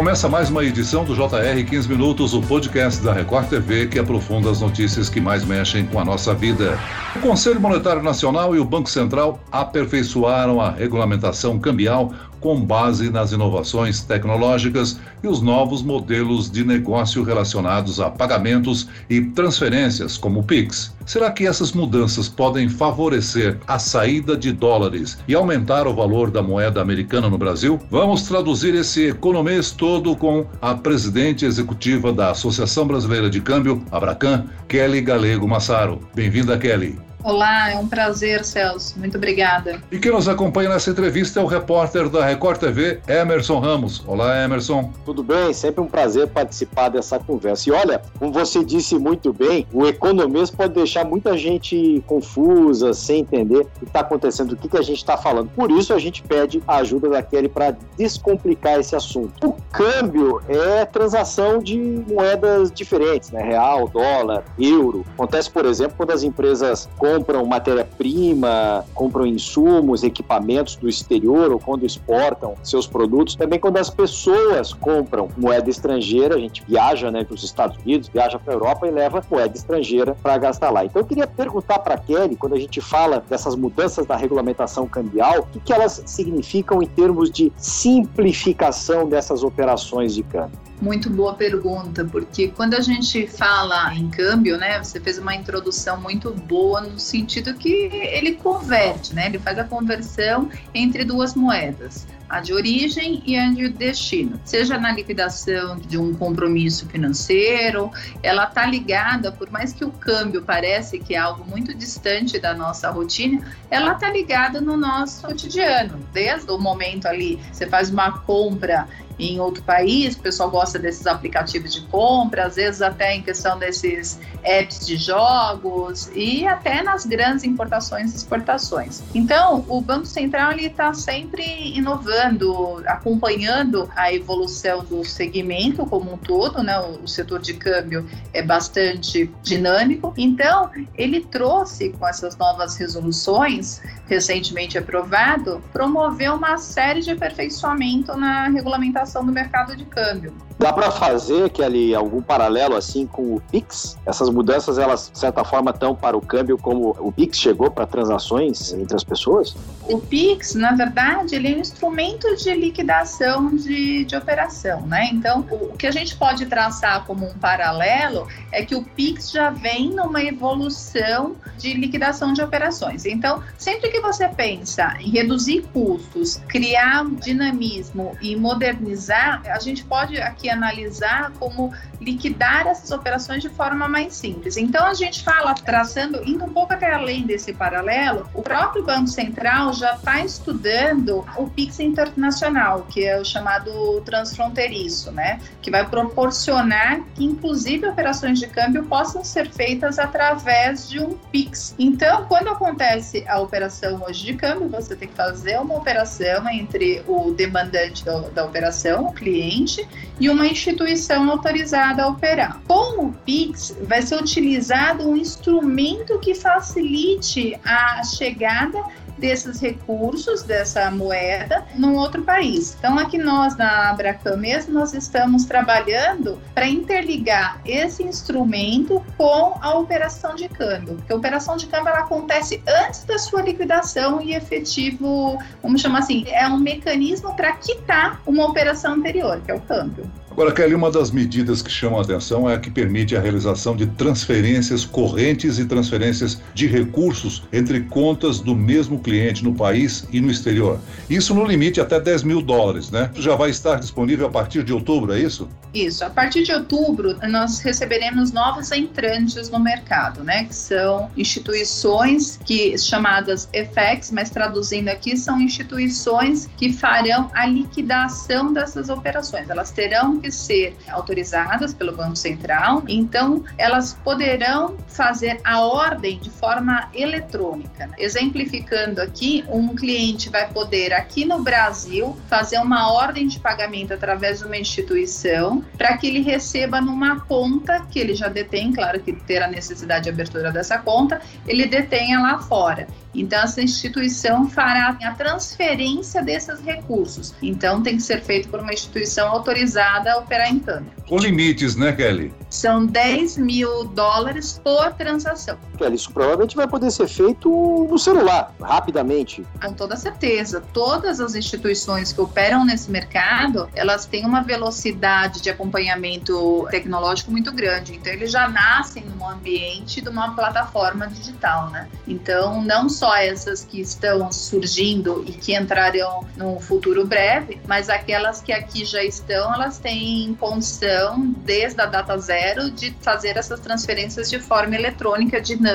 Começa mais uma edição do JR 15 Minutos, o podcast da Record TV que aprofunda as notícias que mais mexem com a nossa vida. O Conselho Monetário Nacional e o Banco Central aperfeiçoaram a regulamentação cambial com base nas inovações tecnológicas e os novos modelos de negócio relacionados a pagamentos e transferências, como o Pix. Será que essas mudanças podem favorecer a saída de dólares e aumentar o valor da moeda americana no Brasil? Vamos traduzir esse economês todo com a presidente executiva da Associação Brasileira de Câmbio, Abracan, Kelly Galego Massaro. Bem-vinda, Kelly. Olá, é um prazer, Celso. Muito obrigada. E quem nos acompanha nessa entrevista é o repórter da Record TV, Emerson Ramos. Olá, Emerson. Tudo bem? Sempre um prazer participar dessa conversa. E olha, como você disse muito bem, o economês pode deixar muita gente confusa, sem entender o que está acontecendo, o que, que a gente está falando. Por isso, a gente pede a ajuda da Kelly para descomplicar esse assunto. O câmbio é transação de moedas diferentes, né? Real, dólar, euro. Acontece, por exemplo, quando as empresas compram matéria-prima, compram insumos, equipamentos do exterior ou quando exportam seus produtos. Também quando as pessoas compram moeda estrangeira, a gente viaja né, para os Estados Unidos, viaja para a Europa e leva moeda estrangeira para gastar lá. Então eu queria perguntar para a Kelly, quando a gente fala dessas mudanças da regulamentação cambial, o que, que elas significam em termos de simplificação dessas operações de câmbio? Muito boa pergunta, porque quando a gente fala em câmbio, né, você fez uma introdução muito boa no sentido que ele converte, né, ele faz a conversão entre duas moedas, a de origem e a de destino. Seja na liquidação de um compromisso financeiro, ela está ligada, por mais que o câmbio pareça que é algo muito distante da nossa rotina, ela está ligada no nosso cotidiano. Desde o momento ali, você faz uma compra em outro país, o pessoal gosta desses aplicativos de compra, às vezes até em questão desses apps de jogos e até nas grandes importações e exportações. Então, o Banco Central está sempre inovando, acompanhando a evolução do segmento como um todo, né? O, o setor de câmbio é bastante dinâmico. Então, ele trouxe com essas novas resoluções recentemente aprovado, promoveu uma série de aperfeiçoamento na regulamentação do mercado de câmbio. Dá para fazer, Kelly, algum paralelo assim com o Pix? Essas mudanças, elas, de certa forma, estão para o câmbio como o Pix chegou para transações entre as pessoas? O Pix, na verdade, ele é um instrumento de liquidação de, de operação, né? Então, o, o que a gente pode traçar como um paralelo é que o Pix já vem numa evolução de liquidação de operações. Então, sempre que você pensa em reduzir custos, criar dinamismo e modernizar, a gente pode aqui analisar como liquidar essas operações de forma mais simples. Então a gente fala, traçando, indo um pouco até além desse paralelo, o próprio Banco Central já está estudando o Pix internacional, que é o chamado transfronteiriço, né? Que vai proporcionar que, inclusive, operações de câmbio possam ser feitas através de um Pix. Então, quando acontece a operação hoje de câmbio, você tem que fazer uma operação entre o demandante da, operação, o cliente, e uma instituição autorizada a operar. Com o Pix, vai ser utilizado um instrumento que facilite a chegada desses recursos, dessa moeda, num outro país. Então, aqui nós, na Abracam mesmo, nós estamos trabalhando para interligar esse instrumento com a operação de câmbio. Porque a operação de câmbio ela acontece antes da sua liquidação e efetivo, vamos chamar assim, é um mecanismo para quitar uma operação anterior, que é o câmbio. Agora, Kelly, uma das medidas que chama a atenção é a que permite a realização de transferências correntes e transferências de recursos entre contas do mesmo cliente no país e no exterior. Isso no limite até 10 mil dólares, né? Já vai estar disponível a partir de outubro, é isso? Isso. A partir de outubro, nós receberemos novos entrantes no mercado, né? Que são instituições que chamadas FX, mas traduzindo aqui, são instituições que farão a liquidação dessas operações. Elas terão que ser autorizadas pelo Banco Central, então elas poderão fazer a ordem de forma eletrônica. Exemplificando aqui, um cliente vai poder aqui no Brasil fazer uma ordem de pagamento através de uma instituição para que ele receba numa conta que ele já detém, claro que ter a necessidade de abertura dessa conta, ele detenha lá fora. Então, essa instituição fará a transferência desses recursos. Então, tem que ser feito por uma instituição autorizada operar em câmbio. Com limites, né, Kelly? São 10 mil dólares por transação. Kelly, isso provavelmente vai poder ser feito no celular, rapidamente. Com toda certeza. Todas as instituições que operam nesse mercado, elas têm uma velocidade de acompanhamento tecnológico muito grande. Então, eles já nascem num ambiente de uma plataforma digital, né? Então, não só essas que estão surgindo e que entrarão no futuro breve, mas aquelas que aqui já estão, elas têm condição, desde a data zero, de fazer essas transferências de forma eletrônica, dinâmica,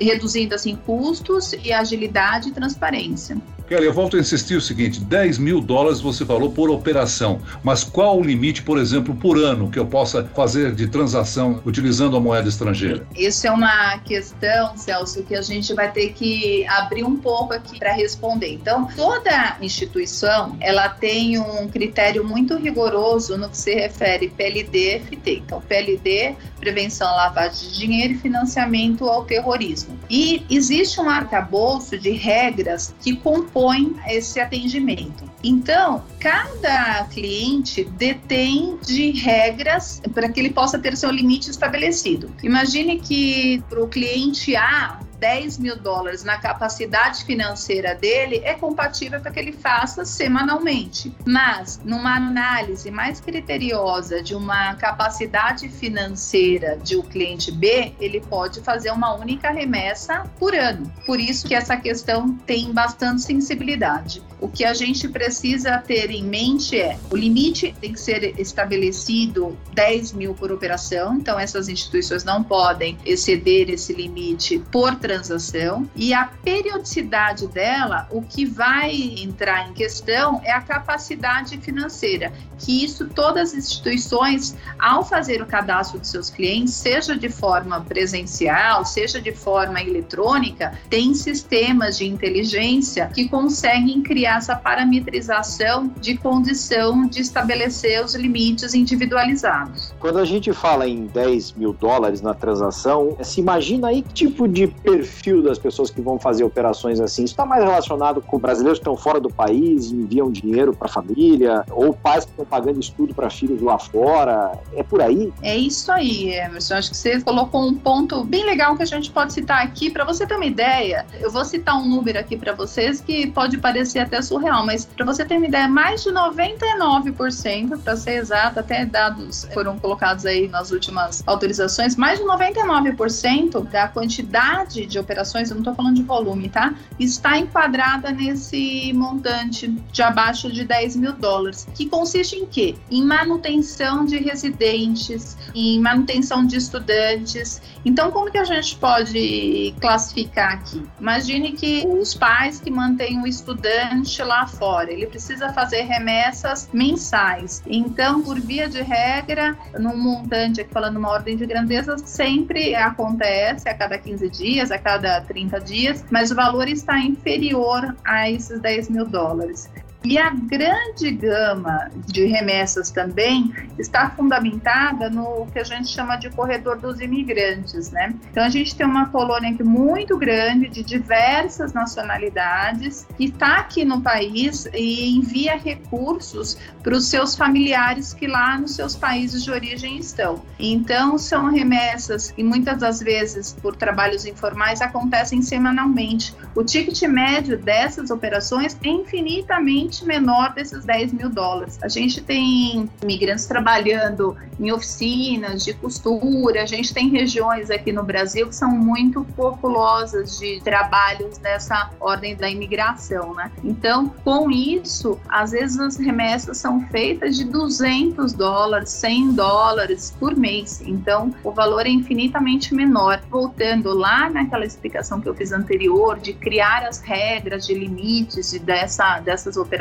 reduzindo assim custos e agilidade e transparência. Kelly, eu volto a insistir o seguinte: 10 mil dólares você falou por operação, mas qual o limite, por exemplo, por ano que eu possa fazer de transação utilizando a moeda estrangeira? Isso é uma questão, Celso, que a gente vai ter que abrir um pouco aqui para responder. Então, toda instituição ela tem um critério muito rigoroso no que se refere PLD FT. Então, PLD, prevenção à lavagem de dinheiro e financiamento ao terrorismo. E existe um arcabouço de regras que compõem propõe esse atendimento. Então, cada cliente detém de regras para que ele possa ter seu limite estabelecido. Imagine que para o cliente A, 10 mil dólares na capacidade financeira dele é compatível para que ele faça semanalmente. Mas, numa análise mais criteriosa de uma capacidade financeira de um cliente B, ele pode fazer uma única remessa por ano. Por isso que essa questão tem bastante sensibilidade. O que a gente precisa ter em mente é o limite tem que ser estabelecido 10 mil por operação, então essas instituições não podem exceder esse limite por transação e a periodicidade dela, o que vai entrar em questão é a capacidade financeira, que isso todas as instituições, ao fazer o cadastro dos seus clientes, seja de forma presencial, seja de forma eletrônica, tem sistemas de inteligência que conseguem criar essa parametrização de condição de estabelecer os limites individualizados. Quando a gente fala em 10 mil dólares na transação, se imagina aí que tipo de perfil das pessoas que vão fazer operações assim. Isso está mais relacionado com brasileiros que estão fora do país, enviam dinheiro para a família, ou pais que estão pagando estudo para filhos lá fora. É por aí? É isso aí, Emerson. Acho que você colocou um ponto bem legal que a gente pode citar aqui. Para você ter uma ideia, eu vou citar um número aqui para vocês que pode parecer até surreal, mas para você ter uma ideia, mais de 99%, para ser exato, até dados foram colocados aí nas últimas autorizações, mais de 99% da quantidade de operações, eu não estou falando de volume, tá? Está enquadrada nesse montante de abaixo de 10 mil dólares, que consiste em quê? Em manutenção de residentes, em manutenção de estudantes. Então, como que a gente pode classificar aqui? Imagine que os pais que mantêm o estudante lá fora, ele precisa fazer remessas mensais. Então, por via de regra, num montante, aqui falando uma ordem de grandeza, sempre acontece a cada 15 dias, a cada 30 dias, mas o valor está inferior a esses 10 mil dólares. E a grande gama de remessas também está fundamentada no que a gente chama de corredor dos imigrantes, né? Então a gente tem uma colônia aqui muito grande de diversas nacionalidades que está aqui no país e envia recursos para os seus familiares que lá nos seus países de origem estão. Então são remessas e muitas das vezes por trabalhos informais acontecem semanalmente. O ticket médio dessas operações é infinitamente menor desses 10 mil dólares. A gente tem imigrantes trabalhando em oficinas de costura, a gente tem regiões aqui no Brasil que são muito populosas de trabalhos dessa ordem da imigração, né? Então, com isso, às vezes as remessas são feitas de 200 dólares, 100 dólares por mês. Então, o valor é infinitamente menor. Voltando lá naquela explicação que eu fiz anterior de criar as regras de limites de dessa, dessas operações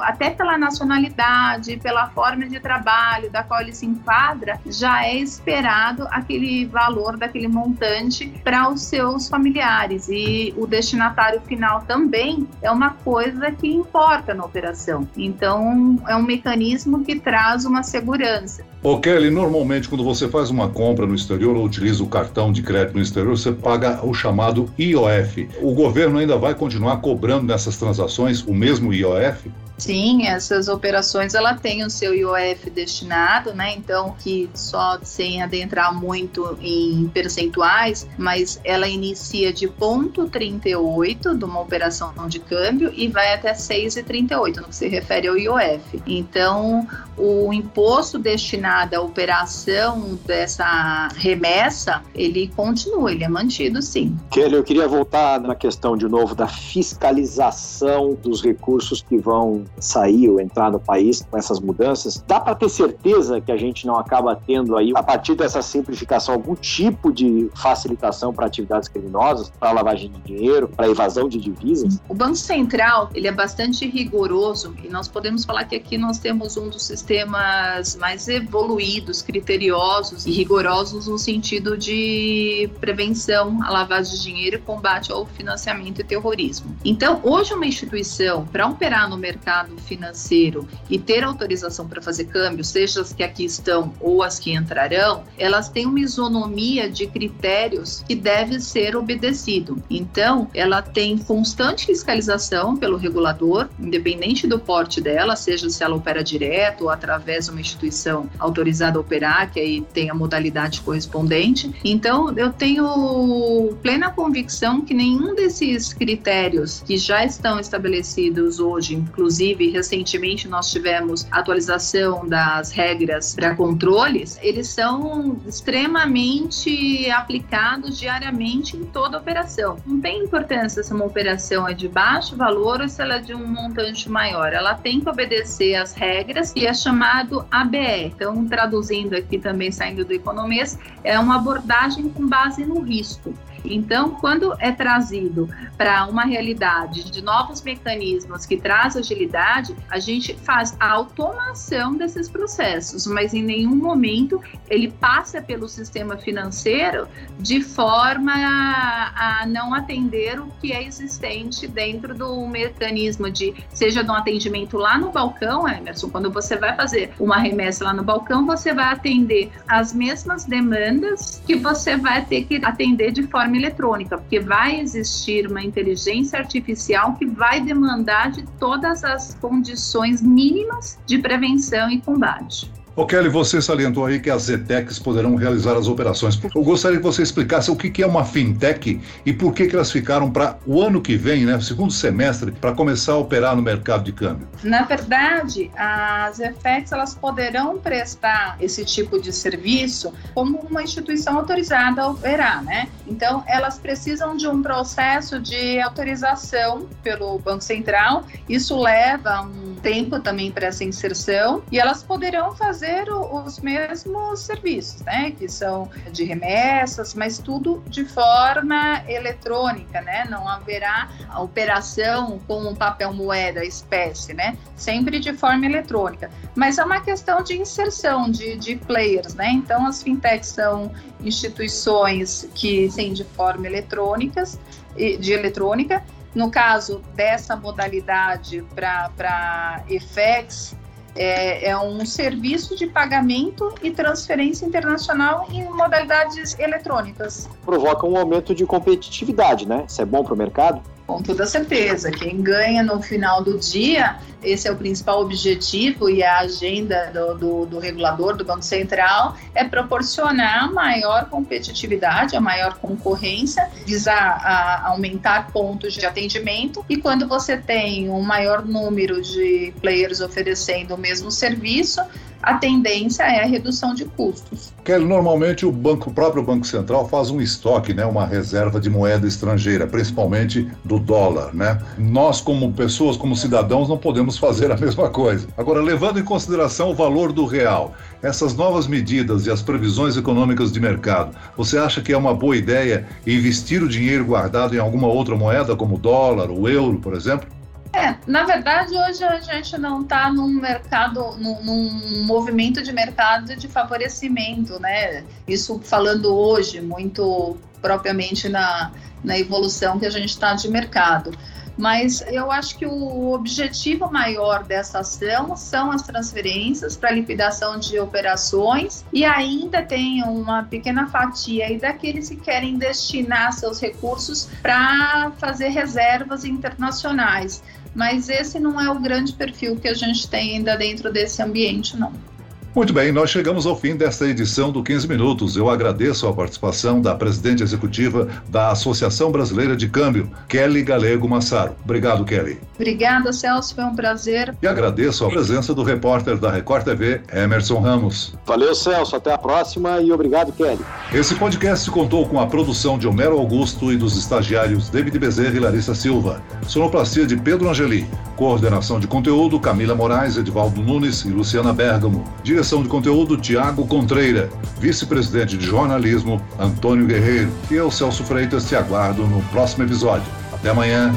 até pela nacionalidade, pela forma de trabalho da qual ele se enquadra, já é esperado aquele valor daquele montante para os seus familiares. E o destinatário final também é uma coisa que importa na operação. Então, é um mecanismo que traz uma segurança. Ô Kelly, normalmente quando você faz uma compra no exterior ou utiliza o cartão de crédito no exterior, você paga o chamado IOF. O governo ainda vai continuar cobrando nessas transações o mesmo IOF? Sim, essas operações ela tem o seu IOF destinado, né? Então, que só sem adentrar muito em percentuais, mas ela inicia de ponto 38 de uma operação de câmbio e vai até 6,38 no que se refere ao IOF. Então, o imposto destinado à operação dessa remessa, ele continua, ele é mantido sim. Kelly, eu queria voltar na questão de novo da fiscalização dos recursos que vão sair ou entrar no país com essas mudanças, dá para ter certeza que a gente não acaba tendo aí, a partir dessa simplificação, algum tipo de facilitação para atividades criminosas, para lavagem de dinheiro, para evasão de divisas? O Banco Central, ele é bastante rigoroso e nós podemos falar que aqui nós temos um dos sistemas mais evoluídos, criteriosos e rigorosos no sentido de prevenção à lavagem de dinheiro e combate ao financiamento e terrorismo. Então, hoje uma instituição, para operar no mercado mercado financeiro e ter autorização para fazer câmbio, seja as que aqui estão ou as que entrarão, elas têm uma isonomia de critérios que deve ser obedecido. Então, ela tem constante fiscalização pelo regulador, independente do porte dela, seja se ela opera direto ou através de uma instituição autorizada a operar, que aí tem a modalidade correspondente. Então, eu tenho plena convicção que nenhum desses critérios que já estão estabelecidos hoje, inclusive inclusive recentemente nós tivemos atualização das regras para controles, eles são extremamente aplicados diariamente em toda operação. Não tem importância se uma operação é de baixo valor ou se ela é de um montante maior. Ela tem que obedecer às regras e é chamado ABE. Então, traduzindo aqui também saindo do economês, é uma abordagem com base no risco. Então, quando é trazido para uma realidade de novos mecanismos que traz agilidade, a gente faz a automação desses processos, mas em nenhum momento ele passa pelo sistema financeiro de forma a, a não atender o que é existente dentro do mecanismo de, seja de um atendimento lá no balcão, Emerson, quando você vai fazer uma remessa lá no balcão, você vai atender as mesmas demandas que você vai ter que atender de forma eletrônica, porque vai existir uma inteligência artificial que vai demandar de todas as condições mínimas de prevenção e combate. Ô Kelly, você salientou aí que as ETECs poderão realizar as operações. Eu gostaria que você explicasse o que é uma fintech e por que, elas ficaram para o ano que vem, né, segundo semestre, para começar a operar no mercado de câmbio. Na verdade, as ETECs elas poderão prestar esse tipo de serviço como uma instituição autorizada a operar, né? Então, elas precisam de um processo de autorização pelo Banco Central. Isso leva um tempo também para essa inserção e elas poderão fazer fazer os mesmos serviços, né? Que são de remessas, mas tudo de forma eletrônica, né? Não haverá a operação com um papel moeda espécie, né? Sempre de forma eletrônica. Mas é uma questão de inserção de, de players, né? Então as fintechs são instituições que têm de forma eletrônicas, de eletrônica. No caso dessa modalidade para EFEX, é, é, um serviço de pagamento e transferência internacional em modalidades eletrônicas. Provoca um aumento de competitividade, né? Isso é bom para o mercado? Com toda certeza. Quem ganha no final do dia, esse é o principal objetivo e a agenda do, do, do regulador, do Banco Central, é proporcionar maior competitividade, a maior concorrência, visar aumentar pontos de atendimento. E quando você tem um maior número de players oferecendo o mesmo serviço, a tendência é a redução de custos. Kelly, normalmente o banco, o próprio Banco Central faz um estoque, né, uma reserva de moeda estrangeira, principalmente do dólar, né? Nós como pessoas, como cidadãos, não podemos fazer a mesma coisa. Agora, levando em consideração o valor do real, essas novas medidas e as previsões econômicas de mercado, você acha que é uma boa ideia investir o dinheiro guardado em alguma outra moeda, como o dólar, o euro, por exemplo? É, na verdade, hoje a gente não está num mercado, num, num, movimento de mercado de favorecimento, né? Isso falando hoje, muito propriamente na, na evolução que a gente está de mercado. Mas eu acho que o objetivo maior dessa ação são as transferências para liquidação de operações e ainda tem uma pequena fatia aí daqueles que querem destinar seus recursos para fazer reservas internacionais. Mas esse não é o grande perfil que a gente tem ainda dentro desse ambiente, não. Muito bem, nós chegamos ao fim desta edição do 15 Minutos. Eu agradeço a participação da presidente executiva da Associação Brasileira de Câmbio, Kelly Galego Massaro. Obrigado, Kelly. Obrigada, Celso, foi um prazer. E agradeço a presença do repórter da Record TV, Emerson Ramos. Valeu, Celso, até a próxima e obrigado, Kelly. Esse podcast contou com a produção de Homero Augusto e dos estagiários David Bezerra e Larissa Silva. Sonoplastia de Pedro Angeli. Coordenação de conteúdo, Camila Moraes, Edvaldo Nunes e Luciana Bergamo. Direção de conteúdo, Tiago Contreira. Vice-presidente de jornalismo, Antônio Guerreiro. E eu, Celso Freitas, te aguardo no próximo episódio. Até amanhã.